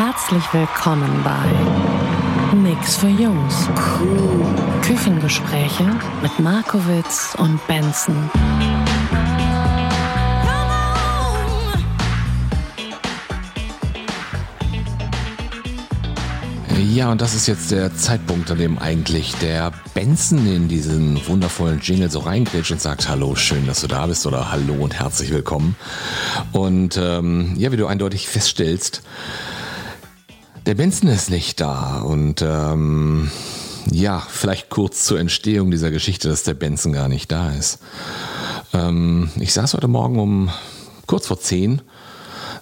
Herzlich willkommen bei Nix für Jungs. Küchengespräche mit Markowitz und Benson. Ja, und das ist jetzt der Zeitpunkt, an dem eigentlich der Benson in diesen wundervollen Jingle so reingrätscht und sagt, hallo, schön, dass du da bist oder hallo und herzlich willkommen. Und ähm, ja, wie du eindeutig feststellst, der Benson ist nicht da und ähm, ja, vielleicht kurz zur Entstehung dieser Geschichte, dass der Benson gar nicht da ist. Ähm, ich saß heute Morgen um kurz vor zehn,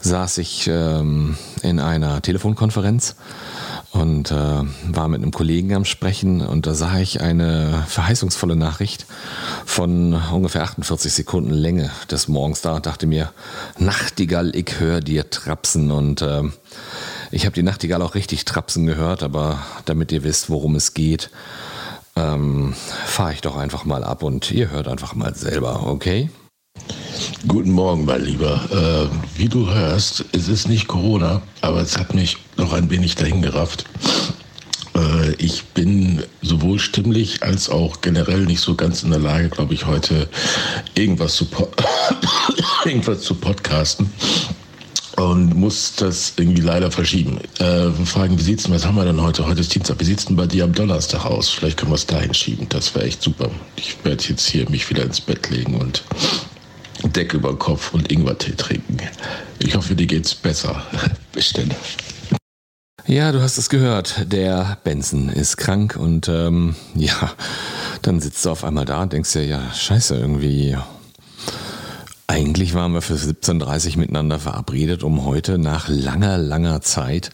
saß ich ähm, in einer Telefonkonferenz und äh, war mit einem Kollegen am Sprechen und da sah ich eine verheißungsvolle Nachricht von ungefähr 48 Sekunden Länge des Morgens da und dachte mir, Nachtigall, ich höre dir trapsen und äh, ich habe die Nachtigall auch richtig trapsen gehört, aber damit ihr wisst, worum es geht, ähm, fahre ich doch einfach mal ab und ihr hört einfach mal selber, okay? Guten Morgen, mein Lieber. Äh, wie du hörst, es ist nicht Corona, aber es hat mich noch ein wenig dahin gerafft. Äh, ich bin sowohl stimmlich als auch generell nicht so ganz in der Lage, glaube ich, heute irgendwas zu, irgendwas zu podcasten und muss das irgendwie leider verschieben. Äh, fragen, wie sieht's denn, was haben wir denn heute? Heute ist Dienstag. Wie sieht's denn bei dir am Donnerstag aus? Vielleicht können wir es dahin schieben. Das wäre echt super. Ich werde jetzt hier mich wieder ins Bett legen und Decke über den Kopf und Ingwertee trinken. Ich hoffe, dir geht's besser. Denn. Ja, du hast es gehört. Der Benson ist krank und ähm, ja, dann sitzt du auf einmal da und denkst dir, ja, scheiße, irgendwie. Eigentlich waren wir für 17.30 Uhr miteinander verabredet, um heute nach langer, langer Zeit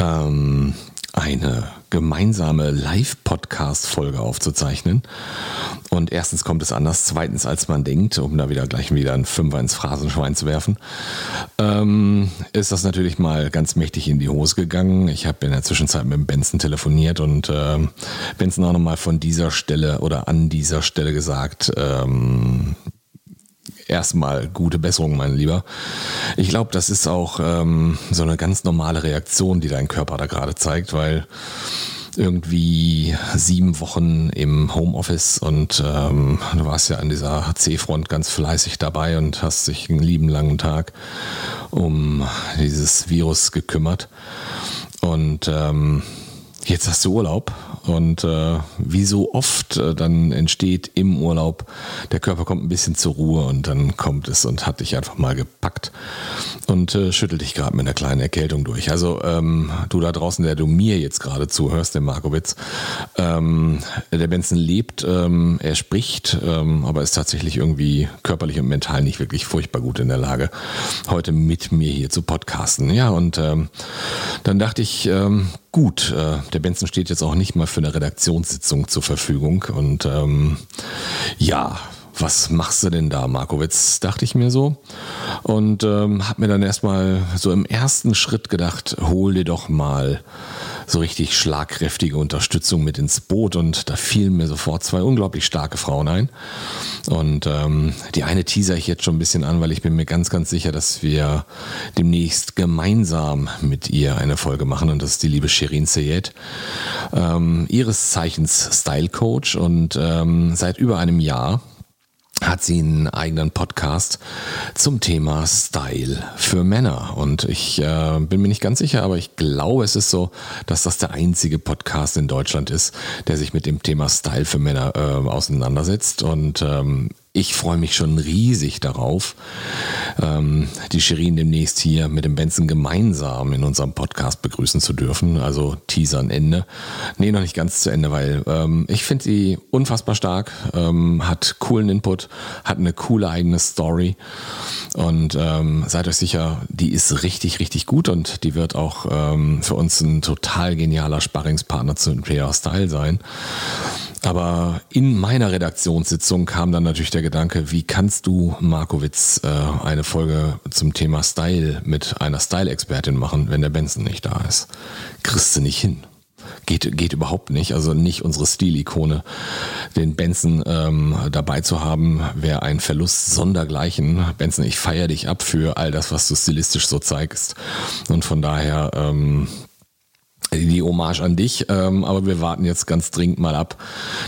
ähm, eine gemeinsame Live-Podcast-Folge aufzuzeichnen. Und erstens kommt es anders, zweitens als man denkt, um da wieder gleich wieder ein Fünfer ins Phrasenschwein zu werfen, ähm, ist das natürlich mal ganz mächtig in die Hose gegangen. Ich habe in der Zwischenzeit mit Benson telefoniert und äh, Benson auch nochmal von dieser Stelle oder an dieser Stelle gesagt, ähm, erstmal gute Besserung, mein Lieber. Ich glaube, das ist auch ähm, so eine ganz normale Reaktion, die dein Körper da gerade zeigt, weil irgendwie sieben Wochen im Homeoffice und ähm, du warst ja an dieser C-Front ganz fleißig dabei und hast dich einen lieben langen Tag um dieses Virus gekümmert. Und ähm, jetzt hast du Urlaub und äh, wie so oft äh, dann entsteht im Urlaub, der Körper kommt ein bisschen zur Ruhe und dann kommt es und hat dich einfach mal gepackt und äh, schüttelt dich gerade mit einer kleinen Erkältung durch. Also ähm, du da draußen, der du mir jetzt gerade zuhörst, der Markowitz, ähm, der Benson lebt, ähm, er spricht, ähm, aber ist tatsächlich irgendwie körperlich und mental nicht wirklich furchtbar gut in der Lage, heute mit mir hier zu podcasten. Ja, und ähm, dann dachte ich, ähm, gut, äh, der Benson steht jetzt auch nicht mal für eine Redaktionssitzung zur Verfügung. Und ähm, ja, was machst du denn da, Markowitz? Dachte ich mir so. Und ähm, habe mir dann erstmal so im ersten Schritt gedacht, hol dir doch mal so richtig schlagkräftige Unterstützung mit ins Boot. Und da fielen mir sofort zwei unglaublich starke Frauen ein. Und ähm, die eine teaser ich jetzt schon ein bisschen an, weil ich bin mir ganz, ganz sicher, dass wir demnächst gemeinsam mit ihr eine Folge machen. Und das ist die liebe Shirin Seyed. Ähm, ihres Zeichens Style Coach und ähm, seit über einem Jahr hat sie einen eigenen Podcast zum Thema Style für Männer. Und ich äh, bin mir nicht ganz sicher, aber ich glaube, es ist so, dass das der einzige Podcast in Deutschland ist, der sich mit dem Thema Style für Männer äh, auseinandersetzt. Und ähm, ich freue mich schon riesig darauf, ähm, die Shirin demnächst hier mit dem Benson gemeinsam in unserem Podcast begrüßen zu dürfen. Also Teasern Ende. Nee, noch nicht ganz zu Ende, weil ähm, ich finde sie unfassbar stark, ähm, hat coolen Input, hat eine coole eigene Story und ähm, seid euch sicher, die ist richtig, richtig gut und die wird auch ähm, für uns ein total genialer Sparringspartner zu Imperial Style sein. Aber in meiner Redaktionssitzung kam dann natürlich der Gedanke, wie kannst du, Markowitz, äh, eine Folge zum Thema Style mit einer Style-Expertin machen, wenn der Benson nicht da ist? Kriegst du nicht hin. Geht, geht überhaupt nicht. Also nicht unsere Stilikone. Den Benson ähm, dabei zu haben, wäre ein Verlust sondergleichen. Benson, ich feiere dich ab für all das, was du stilistisch so zeigst. Und von daher ähm, die Hommage an dich, ähm, aber wir warten jetzt ganz dringend mal ab,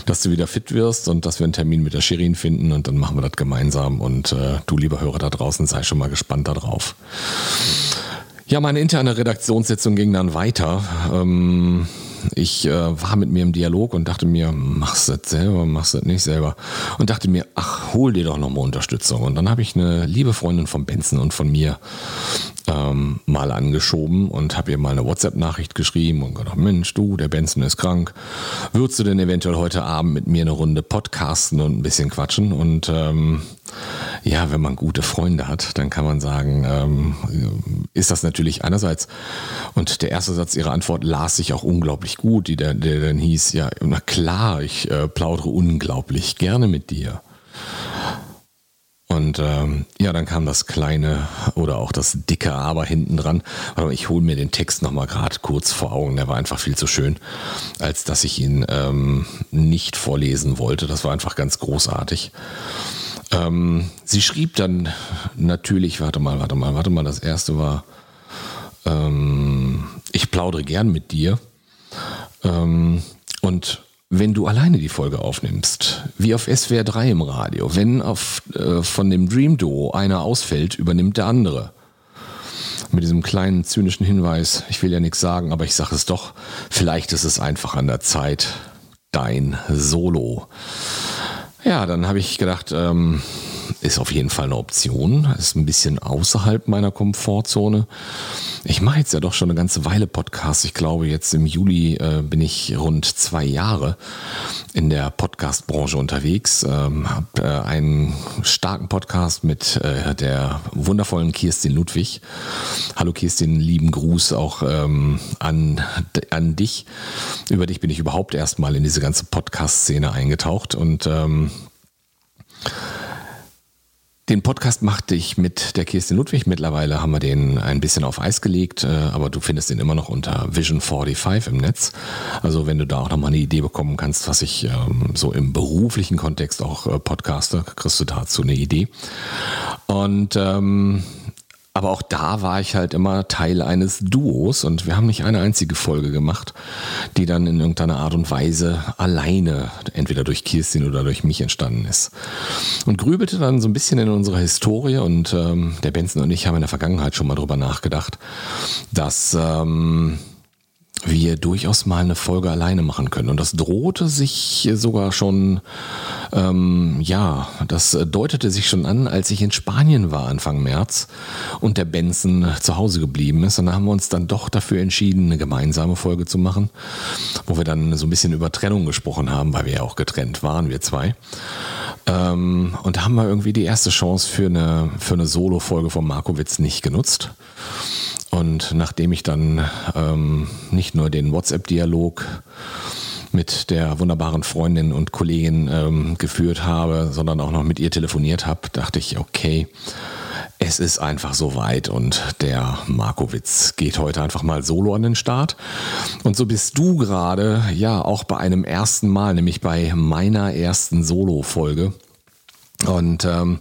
dass du wieder fit wirst und dass wir einen Termin mit der Shirin finden und dann machen wir das gemeinsam und äh, du, lieber Hörer da draußen, sei schon mal gespannt darauf. Ja, meine interne Redaktionssitzung ging dann weiter. Ähm, ich äh, war mit mir im Dialog und dachte mir, machst das selber, machst das nicht selber. Und dachte mir, ach, hol dir doch nochmal Unterstützung. Und dann habe ich eine liebe Freundin von Benson und von mir ähm, mal angeschoben und habe ihr mal eine WhatsApp-Nachricht geschrieben und gedacht, Mensch, du, der Benson ist krank. Würdest du denn eventuell heute Abend mit mir eine Runde podcasten und ein bisschen quatschen? Und ähm, ja, wenn man gute Freunde hat, dann kann man sagen, ähm, ist das natürlich einerseits. Und der erste Satz ihrer Antwort las sich auch unglaublich gut, die der, der dann hieß, ja, na klar, ich äh, plaudere unglaublich gerne mit dir. Und ähm, ja, dann kam das kleine oder auch das dicke Aber hinten dran. Aber ich hole mir den Text nochmal gerade kurz vor Augen. Der war einfach viel zu schön, als dass ich ihn ähm, nicht vorlesen wollte. Das war einfach ganz großartig. Ähm, sie schrieb dann natürlich, warte mal, warte mal, warte mal, das erste war, ähm, ich plaudere gern mit dir. Ähm, und wenn du alleine die Folge aufnimmst, wie auf SWR 3 im Radio, wenn auf, äh, von dem Dream Duo einer ausfällt, übernimmt der andere. Mit diesem kleinen zynischen Hinweis, ich will ja nichts sagen, aber ich sage es doch, vielleicht ist es einfach an der Zeit, dein Solo. Ja, dann habe ich gedacht, ähm, ist auf jeden Fall eine Option. Ist ein bisschen außerhalb meiner Komfortzone. Ich mache jetzt ja doch schon eine ganze Weile Podcasts. Ich glaube, jetzt im Juli äh, bin ich rund zwei Jahre in der Podcast-Branche unterwegs. Ähm, habe äh, einen starken Podcast mit äh, der wundervollen Kirstin Ludwig. Hallo Kirstin, lieben Gruß auch ähm, an, an dich. Über dich bin ich überhaupt erstmal in diese ganze Podcast-Szene eingetaucht und ähm, den Podcast machte ich mit der Kirstin Ludwig. Mittlerweile haben wir den ein bisschen auf Eis gelegt, äh, aber du findest den immer noch unter Vision 45 im Netz. Also wenn du da auch nochmal eine Idee bekommen kannst, was ich ähm, so im beruflichen Kontext auch äh, podcaste, kriegst du dazu eine Idee. Und ähm, aber auch da war ich halt immer Teil eines Duos und wir haben nicht eine einzige Folge gemacht, die dann in irgendeiner Art und Weise alleine, entweder durch Kirstin oder durch mich entstanden ist. Und grübelte dann so ein bisschen in unserer Historie und ähm, der Benson und ich haben in der Vergangenheit schon mal drüber nachgedacht, dass ähm, wir durchaus mal eine Folge alleine machen können. Und das drohte sich sogar schon, ähm, ja, das deutete sich schon an, als ich in Spanien war Anfang März und der Benson zu Hause geblieben ist. Und da haben wir uns dann doch dafür entschieden, eine gemeinsame Folge zu machen, wo wir dann so ein bisschen über Trennung gesprochen haben, weil wir ja auch getrennt waren, wir zwei. Ähm, und da haben wir irgendwie die erste Chance für eine, für eine Solo-Folge von Markowitz nicht genutzt. Und nachdem ich dann ähm, nicht nur den WhatsApp-Dialog mit der wunderbaren Freundin und Kollegin ähm, geführt habe, sondern auch noch mit ihr telefoniert habe, dachte ich, okay, es ist einfach so weit und der Markowitz geht heute einfach mal solo an den Start. Und so bist du gerade, ja, auch bei einem ersten Mal, nämlich bei meiner ersten Solo-Folge. Und ähm,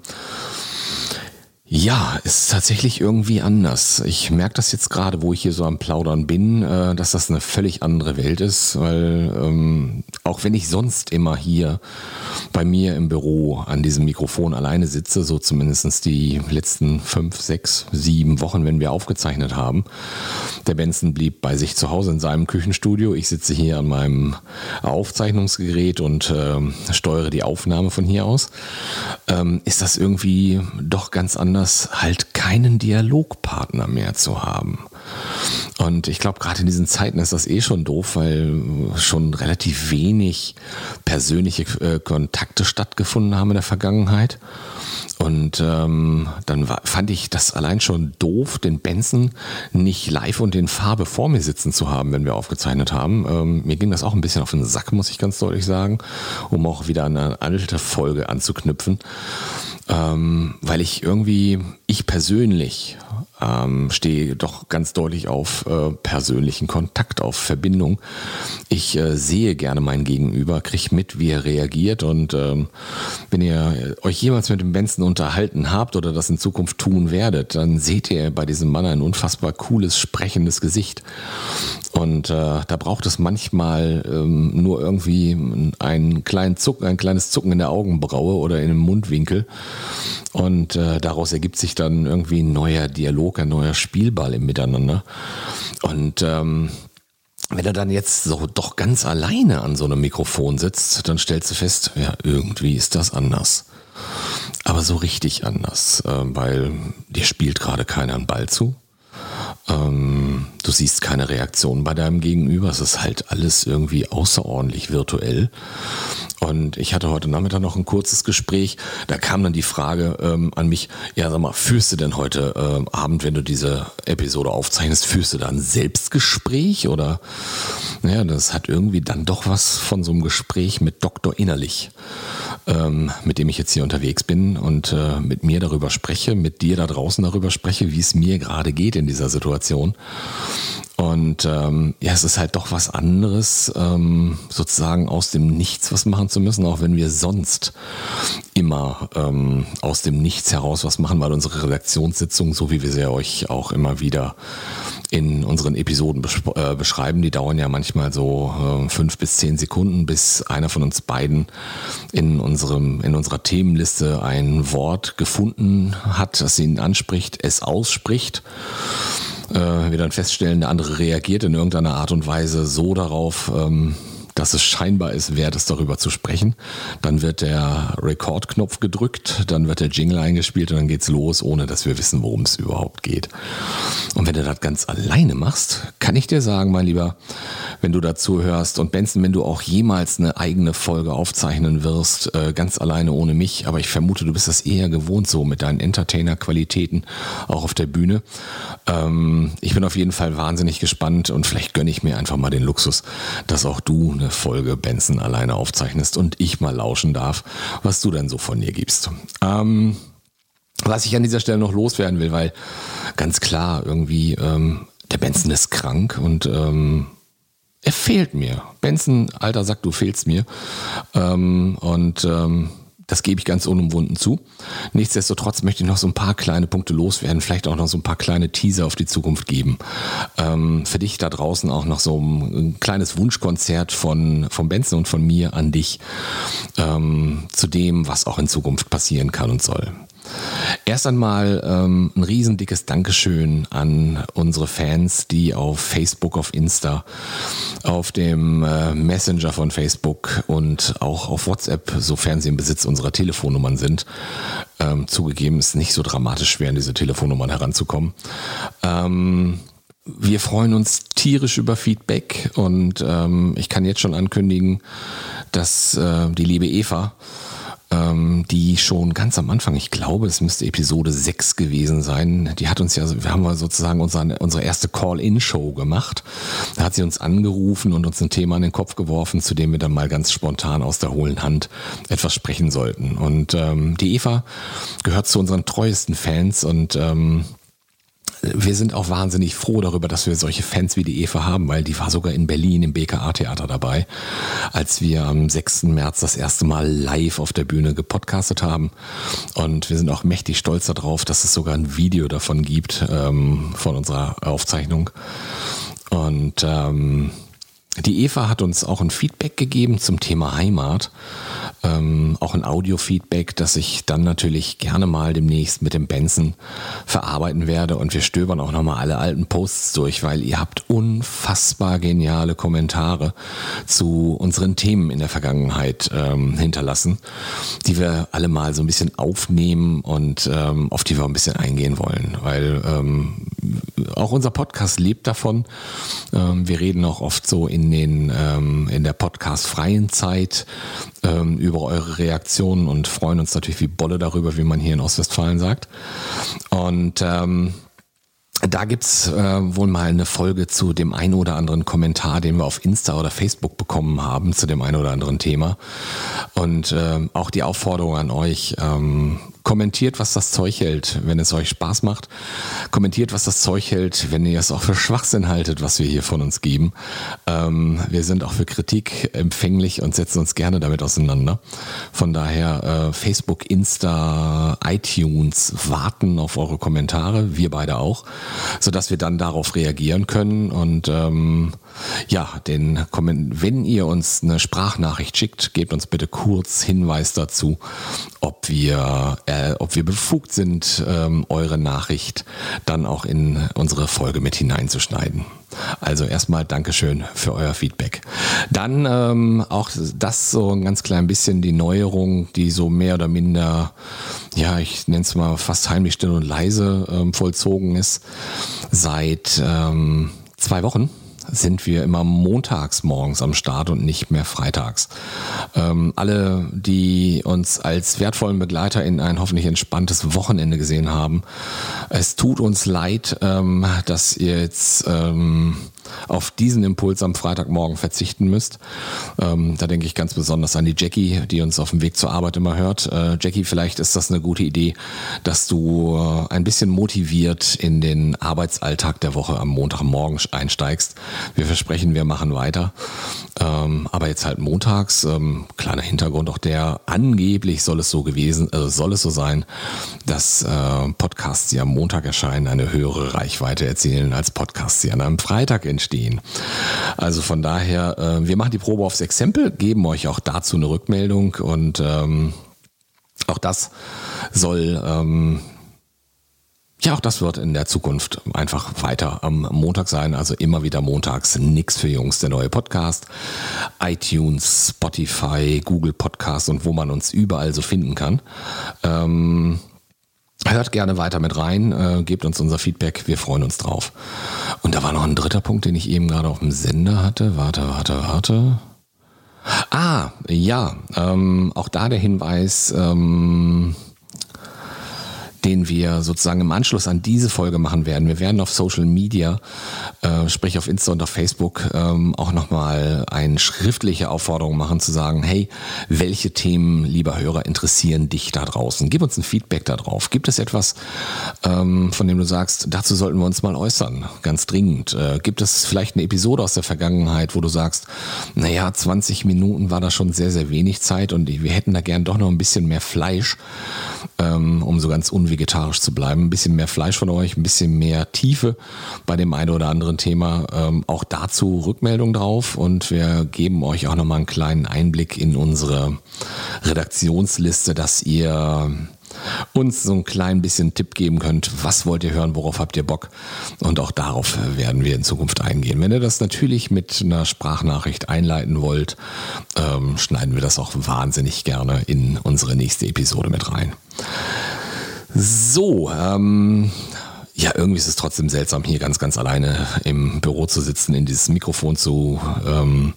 Ja, ist tatsächlich irgendwie anders. Ich merke das jetzt gerade, wo ich hier so am Plaudern bin, äh, dass das eine völlig andere Welt ist, weil ähm, auch wenn ich sonst immer hier bei mir im Büro an diesem Mikrofon alleine sitze, so zumindest die letzten fünf, sechs, sieben Wochen, wenn wir aufgezeichnet haben. Der Benson blieb bei sich zu Hause in seinem Küchenstudio. Ich sitze hier an meinem Aufzeichnungsgerät und äh, steuere die Aufnahme von hier aus. Ähm, ist das irgendwie doch ganz anders, halt keinen Dialogpartner mehr zu haben. Und ich glaube, gerade in diesen Zeiten ist das eh schon doof, weil schon relativ wenig persönliche äh, Kontakte stattgefunden haben in der Vergangenheit. Und ähm, dann war, fand ich das allein schon doof, den Benson nicht live und in Farbe vor mir sitzen zu haben, wenn wir aufgezeichnet haben. Ähm, mir ging das auch ein bisschen auf den Sack, muss ich ganz deutlich sagen, um auch wieder an eine alte Folge anzuknüpfen. Ähm, weil ich irgendwie, ich persönlich ähm, stehe doch ganz deutlich auf äh, persönlichen Kontakt, auf Verbindung. Ich äh, sehe gerne mein Gegenüber, kriege mit, wie er reagiert und ähm, wenn ihr euch jemals mit dem Benson unterhalten habt oder das in Zukunft tun werdet, dann seht ihr bei diesem Mann ein unfassbar cooles, sprechendes Gesicht. Und äh, da braucht es manchmal ähm, nur irgendwie einen kleinen Zucken, ein kleines Zucken in der Augenbraue oder in dem Mundwinkel. Und äh, daraus ergibt sich dann irgendwie ein neuer Dialog, ein neuer Spielball im Miteinander. Und ähm, wenn er dann jetzt so doch ganz alleine an so einem Mikrofon sitzt, dann stellst du fest, ja, irgendwie ist das anders. Aber so richtig anders, äh, weil dir spielt gerade keiner einen Ball zu. Ähm, du siehst keine Reaktion bei deinem Gegenüber. Es ist halt alles irgendwie außerordentlich virtuell. Und ich hatte heute Nachmittag noch ein kurzes Gespräch. Da kam dann die Frage ähm, an mich, ja sag mal, führst du denn heute ähm, Abend, wenn du diese Episode aufzeichnest, führst du da ein Selbstgespräch? Oder naja, das hat irgendwie dann doch was von so einem Gespräch mit Doktor Innerlich, ähm, mit dem ich jetzt hier unterwegs bin und äh, mit mir darüber spreche, mit dir da draußen darüber spreche, wie es mir gerade geht in dieser Situation. Und ähm, ja, es ist halt doch was anderes, ähm, sozusagen aus dem Nichts was machen zu müssen, auch wenn wir sonst immer ähm, aus dem Nichts heraus was machen, weil unsere Redaktionssitzungen, so wie wir sie euch auch immer wieder in unseren Episoden äh, beschreiben, die dauern ja manchmal so äh, fünf bis zehn Sekunden, bis einer von uns beiden in unserem in unserer Themenliste ein Wort gefunden hat, das ihn anspricht, es ausspricht äh, wir dann feststellen, der andere reagiert in irgendeiner Art und Weise so darauf, ähm, dass es scheinbar ist, wert ist, darüber zu sprechen. Dann wird der Rekordknopf gedrückt, dann wird der Jingle eingespielt und dann geht's los, ohne dass wir wissen, worum es überhaupt geht. Und wenn du das ganz alleine machst, kann ich dir sagen, mein Lieber, wenn du dazu hörst und Benson, wenn du auch jemals eine eigene Folge aufzeichnen wirst, äh, ganz alleine ohne mich, aber ich vermute, du bist das eher gewohnt so mit deinen Entertainer-Qualitäten auch auf der Bühne. Ähm, ich bin auf jeden Fall wahnsinnig gespannt und vielleicht gönne ich mir einfach mal den Luxus, dass auch du eine Folge Benson alleine aufzeichnest und ich mal lauschen darf, was du denn so von dir gibst. Ähm, was ich an dieser Stelle noch loswerden will, weil ganz klar irgendwie ähm, der Benson ist krank und ähm, er fehlt mir. Benson, alter Sack, du fehlst mir. Ähm, und ähm, das gebe ich ganz unumwunden zu. Nichtsdestotrotz möchte ich noch so ein paar kleine Punkte loswerden, vielleicht auch noch so ein paar kleine Teaser auf die Zukunft geben. Ähm, für dich da draußen auch noch so ein, ein kleines Wunschkonzert von, von Benson und von mir an dich ähm, zu dem, was auch in Zukunft passieren kann und soll. Erst einmal ähm, ein riesendickes Dankeschön an unsere Fans, die auf Facebook, auf Insta, auf dem äh, Messenger von Facebook und auch auf WhatsApp, sofern sie im Besitz unserer Telefonnummern sind, ähm, zugegeben ist nicht so dramatisch schwer, an diese Telefonnummern heranzukommen. Ähm, wir freuen uns tierisch über Feedback und ähm, ich kann jetzt schon ankündigen, dass äh, die liebe Eva ähm, die schon ganz am Anfang, ich glaube, es müsste Episode 6 gewesen sein, die hat uns ja, wir haben sozusagen unsere, unsere erste Call-In-Show gemacht. Da hat sie uns angerufen und uns ein Thema in den Kopf geworfen, zu dem wir dann mal ganz spontan aus der hohlen Hand etwas sprechen sollten. Und ähm, die Eva gehört zu unseren treuesten Fans und ähm, wir sind auch wahnsinnig froh darüber, dass wir solche Fans wie die Eva haben, weil die war sogar in Berlin im BKA-Theater dabei, als wir am 6. März das erste Mal live auf der Bühne gepodcastet haben. Und wir sind auch mächtig stolz darauf, dass es sogar ein Video davon gibt, ähm, von unserer Aufzeichnung. Und ähm, die Eva hat uns auch ein Feedback gegeben zum Thema Heimat ähm, auch ein Audio-Feedback, das ich dann natürlich gerne mal demnächst mit dem Benson verarbeiten werde. Und wir stöbern auch nochmal alle alten Posts durch, weil ihr habt unfassbar geniale Kommentare zu unseren Themen in der Vergangenheit ähm, hinterlassen, die wir alle mal so ein bisschen aufnehmen und ähm, auf die wir ein bisschen eingehen wollen. Weil ähm, auch unser Podcast lebt davon. Ähm, wir reden auch oft so in den ähm, in der Podcast-freien Zeit ähm, über eure Reaktionen und freuen uns natürlich wie Bolle darüber, wie man hier in Ostwestfalen sagt. Und ähm, da gibt's äh, wohl mal eine Folge zu dem ein oder anderen Kommentar, den wir auf Insta oder Facebook bekommen haben zu dem ein oder anderen Thema. Und äh, auch die Aufforderung an euch, ähm, Kommentiert, was das Zeug hält, wenn es euch Spaß macht. Kommentiert, was das Zeug hält, wenn ihr es auch für Schwachsinn haltet, was wir hier von uns geben. Ähm, wir sind auch für Kritik empfänglich und setzen uns gerne damit auseinander. Von daher äh, Facebook, Insta, iTunes warten auf eure Kommentare, wir beide auch, sodass wir dann darauf reagieren können und ähm, ja, den wenn ihr uns eine Sprachnachricht schickt, gebt uns bitte kurz Hinweis dazu, ob wir, äh, ob wir befugt sind, ähm, eure Nachricht dann auch in unsere Folge mit hineinzuschneiden. Also erstmal Dankeschön für euer Feedback. Dann ähm, auch das so ein ganz klein bisschen die Neuerung, die so mehr oder minder, ja, ich nenne es mal fast heimlich still und leise ähm, vollzogen ist. Seit ähm, zwei Wochen sind wir immer montags morgens am Start und nicht mehr freitags. Ähm, alle, die uns als wertvollen Begleiter in ein hoffentlich entspanntes Wochenende gesehen haben, es tut uns leid, ähm, dass ihr jetzt ähm, auf diesen Impuls am Freitagmorgen verzichten müsst. Ähm, da denke ich ganz besonders an die Jackie, die uns auf dem Weg zur Arbeit immer hört. Äh, Jackie, vielleicht ist das eine gute Idee, dass du äh, ein bisschen motiviert in den Arbeitsalltag der Woche am Montagmorgen einsteigst. Wir versprechen, wir machen weiter. Ähm, aber jetzt halt montags, ähm, kleiner Hintergrund auch der, angeblich soll es so gewesen, äh, soll es so sein, dass äh, Podcasts, die am Montag erscheinen, eine höhere Reichweite erzielen als Podcasts, die an einem Freitag in entstehen. Also von daher, äh, wir machen die Probe aufs Exempel, geben euch auch dazu eine Rückmeldung und ähm, auch das soll ähm, ja, auch das wird in der Zukunft einfach weiter am Montag sein. Also immer wieder montags. Nix für Jungs, der neue Podcast. iTunes, Spotify, Google Podcast und wo man uns überall so finden kann. Ähm, Hört gerne weiter mit rein, äh, gebt uns unser Feedback, wir freuen uns drauf. Und da war noch ein dritter Punkt, den ich eben gerade auf dem Sender hatte. Warte, warte, warte. Ah, ja, ähm, auch da der Hinweis, ähm, den wir sozusagen im Anschluss an diese Folge machen werden. Wir werden auf Social Media, äh, sprich auf Insta und auf Facebook, ähm, auch nochmal eine schriftliche Aufforderung machen zu sagen, hey, welche Themen, lieber Hörer, interessieren dich da draußen? Gib uns ein Feedback darauf. Gibt es etwas, ähm, von dem du sagst, dazu sollten wir uns mal äußern, ganz dringend? Äh, gibt es vielleicht eine Episode aus der Vergangenheit, wo du sagst, naja, 20 Minuten war da schon sehr, sehr wenig Zeit und wir hätten da gern doch noch ein bisschen mehr Fleisch, ähm, um so ganz unvegetarisch vegetarisch zu bleiben. Ein bisschen mehr Fleisch von euch, ein bisschen mehr Tiefe bei dem einen oder anderen Thema. Ähm, auch dazu Rückmeldung drauf und wir geben euch auch nochmal einen kleinen Einblick in unsere Redaktionsliste, dass ihr uns so ein klein bisschen Tipp geben könnt, was wollt ihr hören, worauf habt ihr Bock und auch darauf werden wir in Zukunft eingehen. Wenn ihr das natürlich mit einer Sprachnachricht einleiten wollt, ähm, schneiden wir das auch wahnsinnig gerne in unsere nächste Episode mit rein. So, ähm, ja, irgendwie ist es trotzdem seltsam, hier ganz, ganz alleine im Büro zu sitzen, in dieses Mikrofon zu ähm,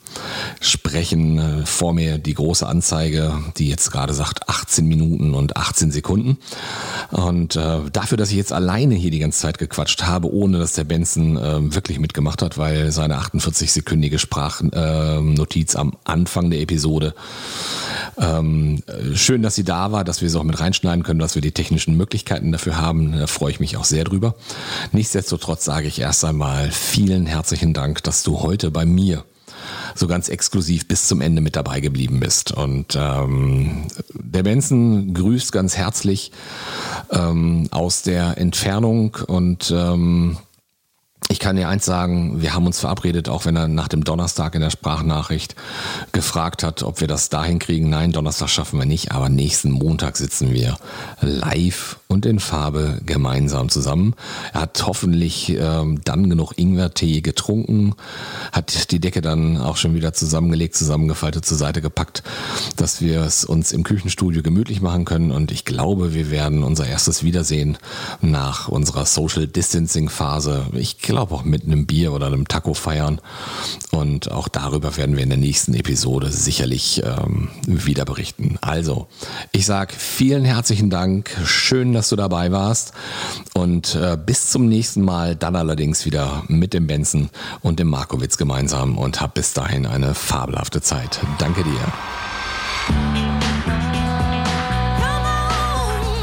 sprechen. Vor mir die große Anzeige, die jetzt gerade sagt 18 Minuten und 18 Sekunden. Und äh, dafür, dass ich jetzt alleine hier die ganze Zeit gequatscht habe, ohne dass der Benson äh, wirklich mitgemacht hat, weil seine 48-sekündige Sprachnotiz äh, am Anfang der Episode ähm, schön, dass sie da war, dass wir sie auch mit reinschneiden können, dass wir die technischen Möglichkeiten dafür haben. Da freue ich mich auch sehr drüber. Nichtsdestotrotz sage ich erst einmal vielen herzlichen Dank, dass du heute bei mir so ganz exklusiv bis zum Ende mit dabei geblieben bist. Und ähm, der Benson grüßt ganz herzlich ähm, aus der Entfernung und ähm, ich kann dir eins sagen, wir haben uns verabredet, auch wenn er nach dem Donnerstag in der Sprachnachricht gefragt hat, ob wir das dahin kriegen. Nein, Donnerstag schaffen wir nicht, aber nächsten Montag sitzen wir live und in Farbe gemeinsam zusammen. Er hat hoffentlich ähm, dann genug Ingwertee getrunken, hat die Decke dann auch schon wieder zusammengelegt, zusammengefaltet, zur Seite gepackt, dass wir es uns im Küchenstudio gemütlich machen können. Und ich glaube, wir werden unser erstes Wiedersehen nach unserer Social Distancing Phase. Ich glaube auch mit einem Bier oder einem Taco feiern. Und auch darüber werden wir in der nächsten Episode sicherlich ähm, wieder berichten. Also, ich sage vielen herzlichen Dank. Schön, dass du dabei warst. Und äh, bis zum nächsten Mal, dann allerdings wieder mit dem Benson und dem Markowitz gemeinsam und hab bis dahin eine fabelhafte Zeit. Danke dir.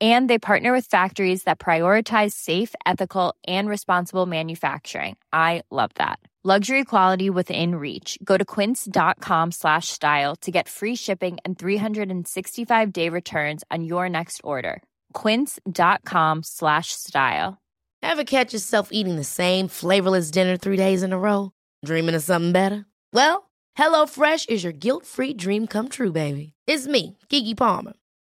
and they partner with factories that prioritize safe ethical and responsible manufacturing. I love that. Luxury quality within reach. Go to quince.com slash style to get free shipping and 365 day returns on your next order. quince.com slash style. Ever catch yourself eating the same flavorless dinner three days in a row? Dreaming of something better? Well hello fresh is your guilt-free dream come true baby. It's me gigi palmer